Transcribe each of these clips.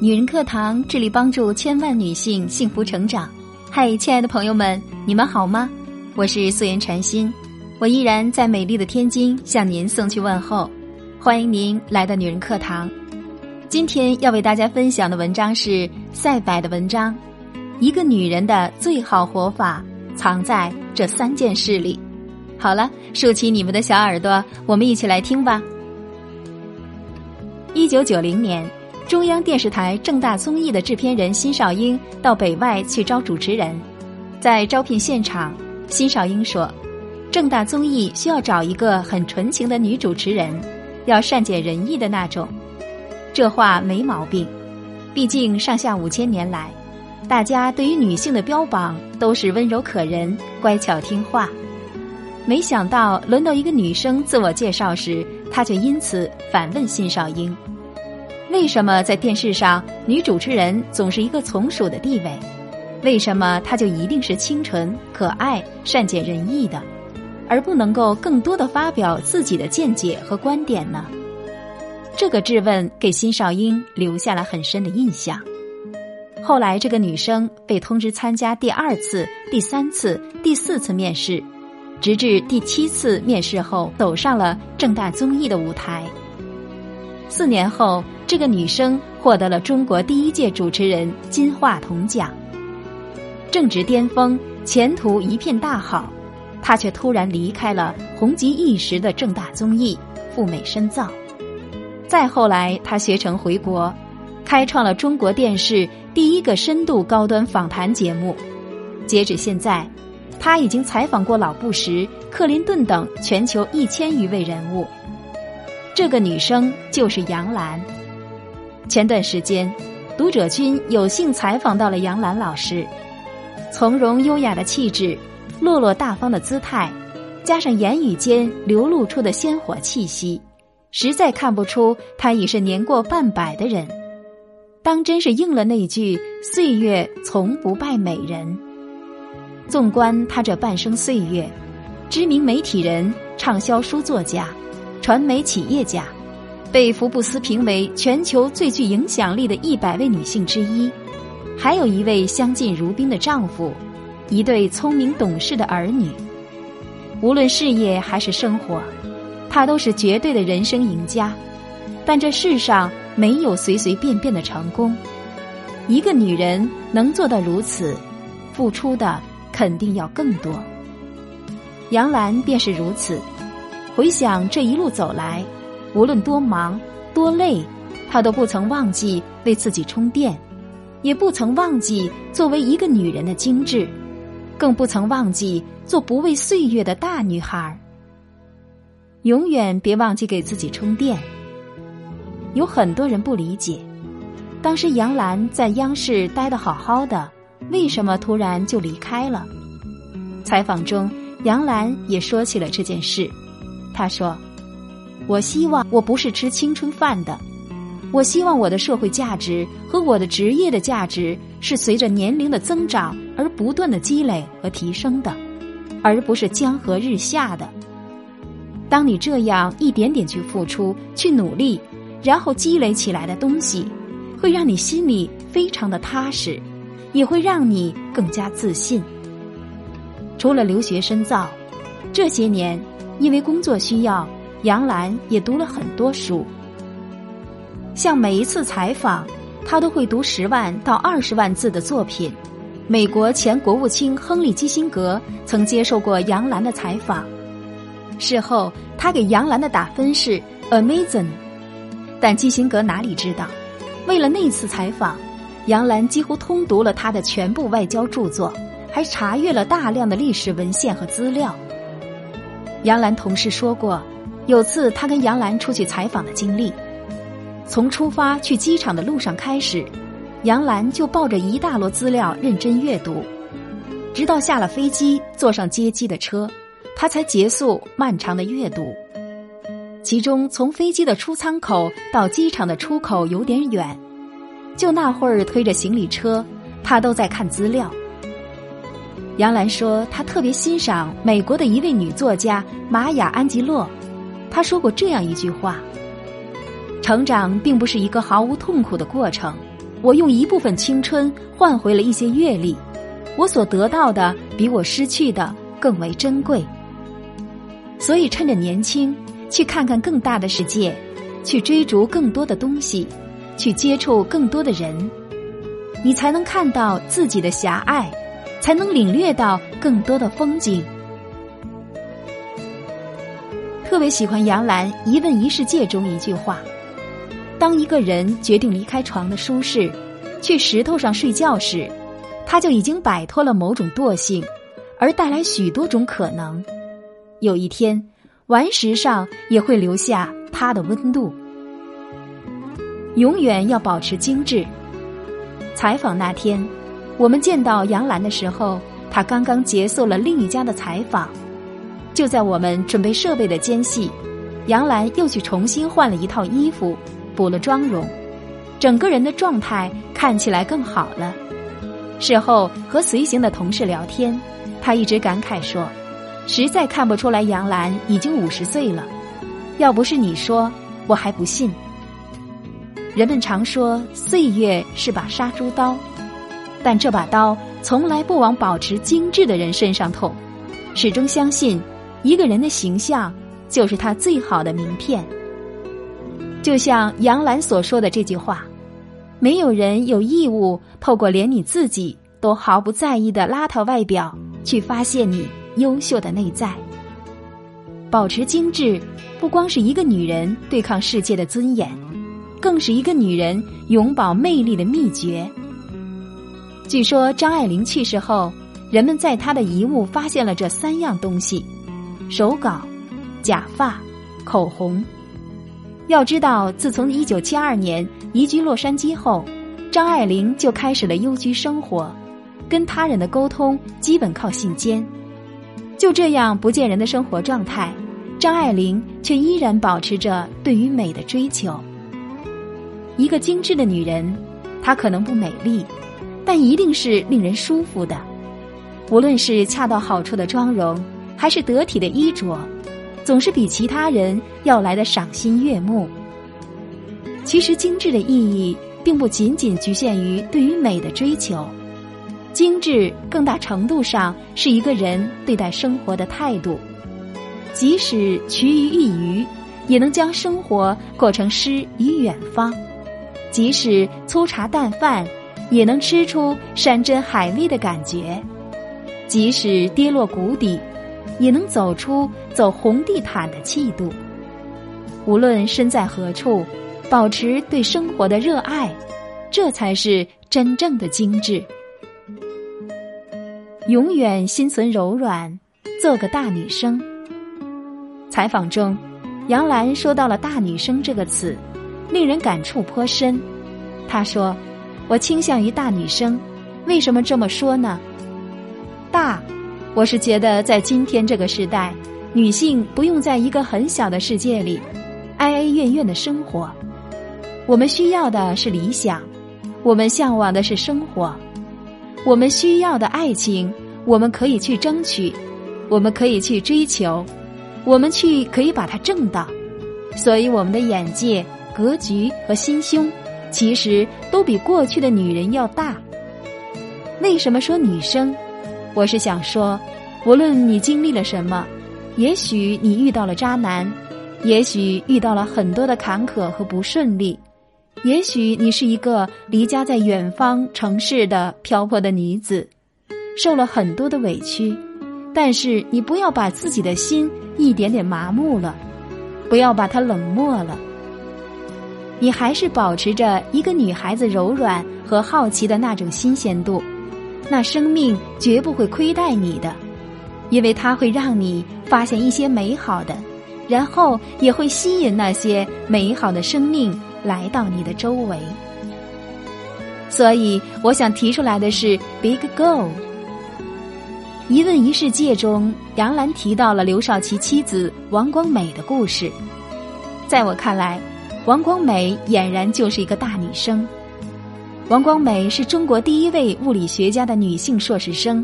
女人课堂致力帮助千万女性幸福成长。嗨，亲爱的朋友们，你们好吗？我是素颜禅心，我依然在美丽的天津向您送去问候。欢迎您来到女人课堂。今天要为大家分享的文章是赛柏的文章。一个女人的最好活法藏在这三件事里。好了，竖起你们的小耳朵，我们一起来听吧。一九九零年，中央电视台正大综艺的制片人辛少英到北外去招主持人，在招聘现场，辛少英说：“正大综艺需要找一个很纯情的女主持人，要善解人意的那种。”这话没毛病，毕竟上下五千年来，大家对于女性的标榜都是温柔可人、乖巧听话。没想到轮到一个女生自我介绍时，她却因此反问辛少英：“为什么在电视上女主持人总是一个从属的地位？为什么她就一定是清纯、可爱、善解人意的，而不能够更多的发表自己的见解和观点呢？”这个质问给辛少英留下了很深的印象。后来，这个女生被通知参加第二次、第三次、第四次面试。直至第七次面试后，走上了正大综艺的舞台。四年后，这个女生获得了中国第一届主持人金话筒奖。正值巅峰，前途一片大好，她却突然离开了红极一时的正大综艺，赴美深造。再后来，她学成回国，开创了中国电视第一个深度高端访谈节目。截止现在。她已经采访过老布什、克林顿等全球一千余位人物。这个女生就是杨澜。前段时间，读者君有幸采访到了杨澜老师，从容优雅的气质、落落大方的姿态，加上言语间流露出的鲜活气息，实在看不出她已是年过半百的人。当真是应了那句“岁月从不败美人”。纵观他这半生岁月，知名媒体人、畅销书作家、传媒企业家，被福布斯评为全球最具影响力的一百位女性之一，还有一位相敬如宾的丈夫，一对聪明懂事的儿女。无论事业还是生活，她都是绝对的人生赢家。但这世上没有随随便便的成功，一个女人能做到如此，付出的。肯定要更多。杨澜便是如此。回想这一路走来，无论多忙多累，她都不曾忘记为自己充电，也不曾忘记作为一个女人的精致，更不曾忘记做不畏岁月的大女孩。永远别忘记给自己充电。有很多人不理解，当时杨澜在央视待得好好的。为什么突然就离开了？采访中，杨澜也说起了这件事。她说：“我希望我不是吃青春饭的，我希望我的社会价值和我的职业的价值是随着年龄的增长而不断的积累和提升的，而不是江河日下的。当你这样一点点去付出、去努力，然后积累起来的东西，会让你心里非常的踏实。”也会让你更加自信。除了留学深造，这些年因为工作需要，杨澜也读了很多书。像每一次采访，他都会读十万到二十万字的作品。美国前国务卿亨利·基辛格曾接受过杨澜的采访，事后他给杨澜的打分是 amazing，但基辛格哪里知道，为了那次采访。杨澜几乎通读了他的全部外交著作，还查阅了大量的历史文献和资料。杨澜同事说过，有次他跟杨澜出去采访的经历，从出发去机场的路上开始，杨澜就抱着一大摞资料认真阅读，直到下了飞机，坐上接机的车，他才结束漫长的阅读。其中，从飞机的出舱口到机场的出口有点远。就那会儿推着行李车，他都在看资料。杨澜说，她特别欣赏美国的一位女作家玛雅·安吉洛，他说过这样一句话：“成长并不是一个毫无痛苦的过程，我用一部分青春换回了一些阅历，我所得到的比我失去的更为珍贵。所以，趁着年轻，去看看更大的世界，去追逐更多的东西，去接触更多的人，你才能看到自己的狭隘，才能领略到更多的风景。特别喜欢杨澜《一问一世界》中一句话：“当一个人决定离开床的舒适，去石头上睡觉时，他就已经摆脱了某种惰性，而带来许多种可能。”有一天，顽石上也会留下它的温度。永远要保持精致。采访那天，我们见到杨澜的时候，她刚刚结束了另一家的采访。就在我们准备设备的间隙，杨澜又去重新换了一套衣服，补了妆容，整个人的状态看起来更好了。事后和随行的同事聊天，他一直感慨说。实在看不出来，杨澜已经五十岁了。要不是你说，我还不信。人们常说岁月是把杀猪刀，但这把刀从来不往保持精致的人身上捅。始终相信，一个人的形象就是他最好的名片。就像杨澜所说的这句话：“没有人有义务透过连你自己都毫不在意的邋遢外表，去发现你。”优秀的内在，保持精致，不光是一个女人对抗世界的尊严，更是一个女人永葆魅力的秘诀。据说张爱玲去世后，人们在她的遗物发现了这三样东西：手稿、假发、口红。要知道，自从一九七二年移居洛杉矶后，张爱玲就开始了幽居生活，跟他人的沟通基本靠信笺。就这样不见人的生活状态，张爱玲却依然保持着对于美的追求。一个精致的女人，她可能不美丽，但一定是令人舒服的。无论是恰到好处的妆容，还是得体的衣着，总是比其他人要来的赏心悦目。其实，精致的意义并不仅仅局限于对于美的追求。精致更大程度上是一个人对待生活的态度，即使趋于一隅，也能将生活过成诗与远方；即使粗茶淡饭，也能吃出山珍海味的感觉；即使跌落谷底，也能走出走红地毯的气度。无论身在何处，保持对生活的热爱，这才是真正的精致。永远心存柔软，做个大女生。采访中，杨澜说到了“大女生”这个词，令人感触颇深。她说：“我倾向于大女生，为什么这么说呢？大，我是觉得在今天这个时代，女性不用在一个很小的世界里哀哀怨怨的生活。我们需要的是理想，我们向往的是生活。”我们需要的爱情，我们可以去争取，我们可以去追求，我们去可以把它挣到。所以，我们的眼界、格局和心胸，其实都比过去的女人要大。为什么说女生？我是想说，无论你经历了什么，也许你遇到了渣男，也许遇到了很多的坎坷和不顺利。也许你是一个离家在远方城市的漂泊的女子，受了很多的委屈，但是你不要把自己的心一点点麻木了，不要把它冷漠了。你还是保持着一个女孩子柔软和好奇的那种新鲜度，那生命绝不会亏待你的，因为它会让你发现一些美好的，然后也会吸引那些美好的生命。来到你的周围，所以我想提出来的是 “big go”。一问一世界中，杨澜提到了刘少奇妻子王光美的故事。在我看来，王光美俨然就是一个大女生。王光美是中国第一位物理学家的女性硕士生，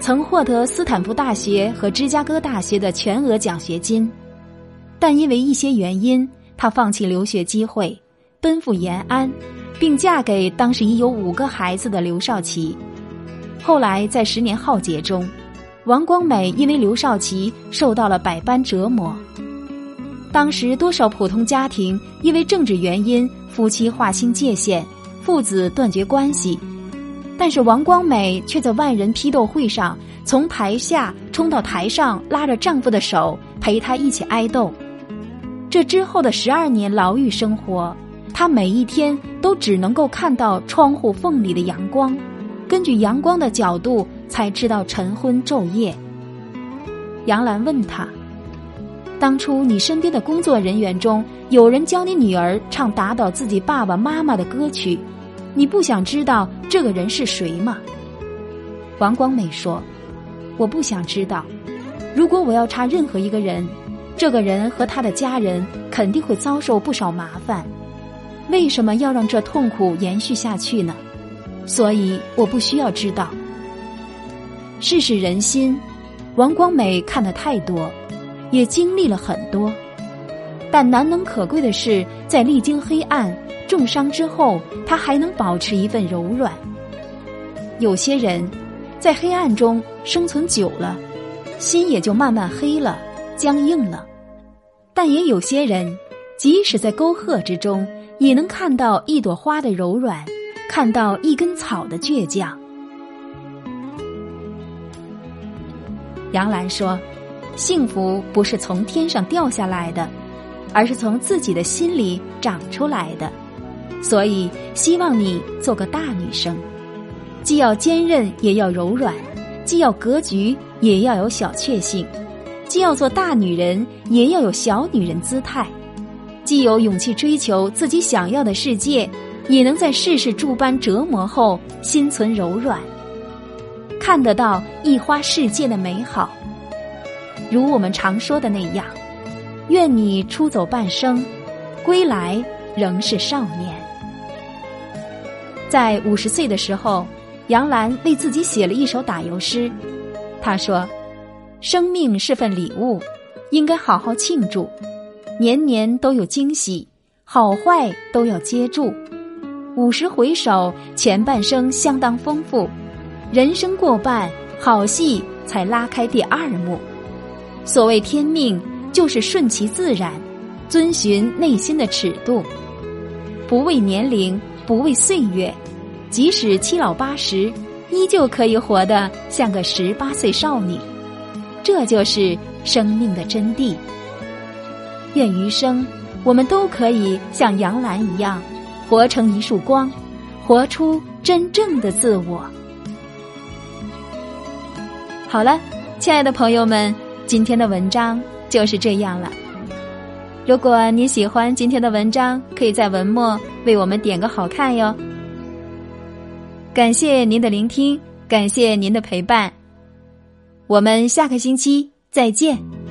曾获得斯坦福大学和芝加哥大学的全额奖学金，但因为一些原因，她放弃留学机会。奔赴延安，并嫁给当时已有五个孩子的刘少奇。后来在十年浩劫中，王光美因为刘少奇受到了百般折磨。当时多少普通家庭因为政治原因，夫妻划清界限，父子断绝关系，但是王光美却在万人批斗会上从台下冲到台上，拉着丈夫的手陪他一起挨斗。这之后的十二年牢狱生活，她每一天都只能够看到窗户缝里的阳光，根据阳光的角度才知道晨昏昼夜。杨澜问他。当初你身边的工作人员中有人教你女儿唱打倒自己爸爸妈妈的歌曲，你不想知道这个人是谁吗？王光美说：“我不想知道。如果我要查任何一个人，这个人和他的家人肯定会遭受不少麻烦。为什么要让这痛苦延续下去呢？所以我不需要知道。世事人心，王光美看的太多。”也经历了很多，但难能可贵的是，在历经黑暗、重伤之后，他还能保持一份柔软。有些人，在黑暗中生存久了，心也就慢慢黑了、僵硬了；但也有些人，即使在沟壑之中，也能看到一朵花的柔软，看到一根草的倔强。杨澜说。幸福不是从天上掉下来的，而是从自己的心里长出来的。所以，希望你做个大女生，既要坚韧也要柔软，既要格局也要有小确幸，既要做大女人也要有小女人姿态，既有勇气追求自己想要的世界，也能在世事诸般折磨后心存柔软，看得到一花世界的美好。如我们常说的那样，愿你出走半生，归来仍是少年。在五十岁的时候，杨澜为自己写了一首打油诗。她说：“生命是份礼物，应该好好庆祝，年年都有惊喜，好坏都要接住。五十回首，前半生相当丰富，人生过半，好戏才拉开第二幕。”所谓天命，就是顺其自然，遵循内心的尺度，不畏年龄，不畏岁月，即使七老八十，依旧可以活得像个十八岁少女。这就是生命的真谛。愿余生，我们都可以像杨澜一样，活成一束光，活出真正的自我。好了，亲爱的朋友们。今天的文章就是这样了。如果你喜欢今天的文章，可以在文末为我们点个好看哟。感谢您的聆听，感谢您的陪伴，我们下个星期再见。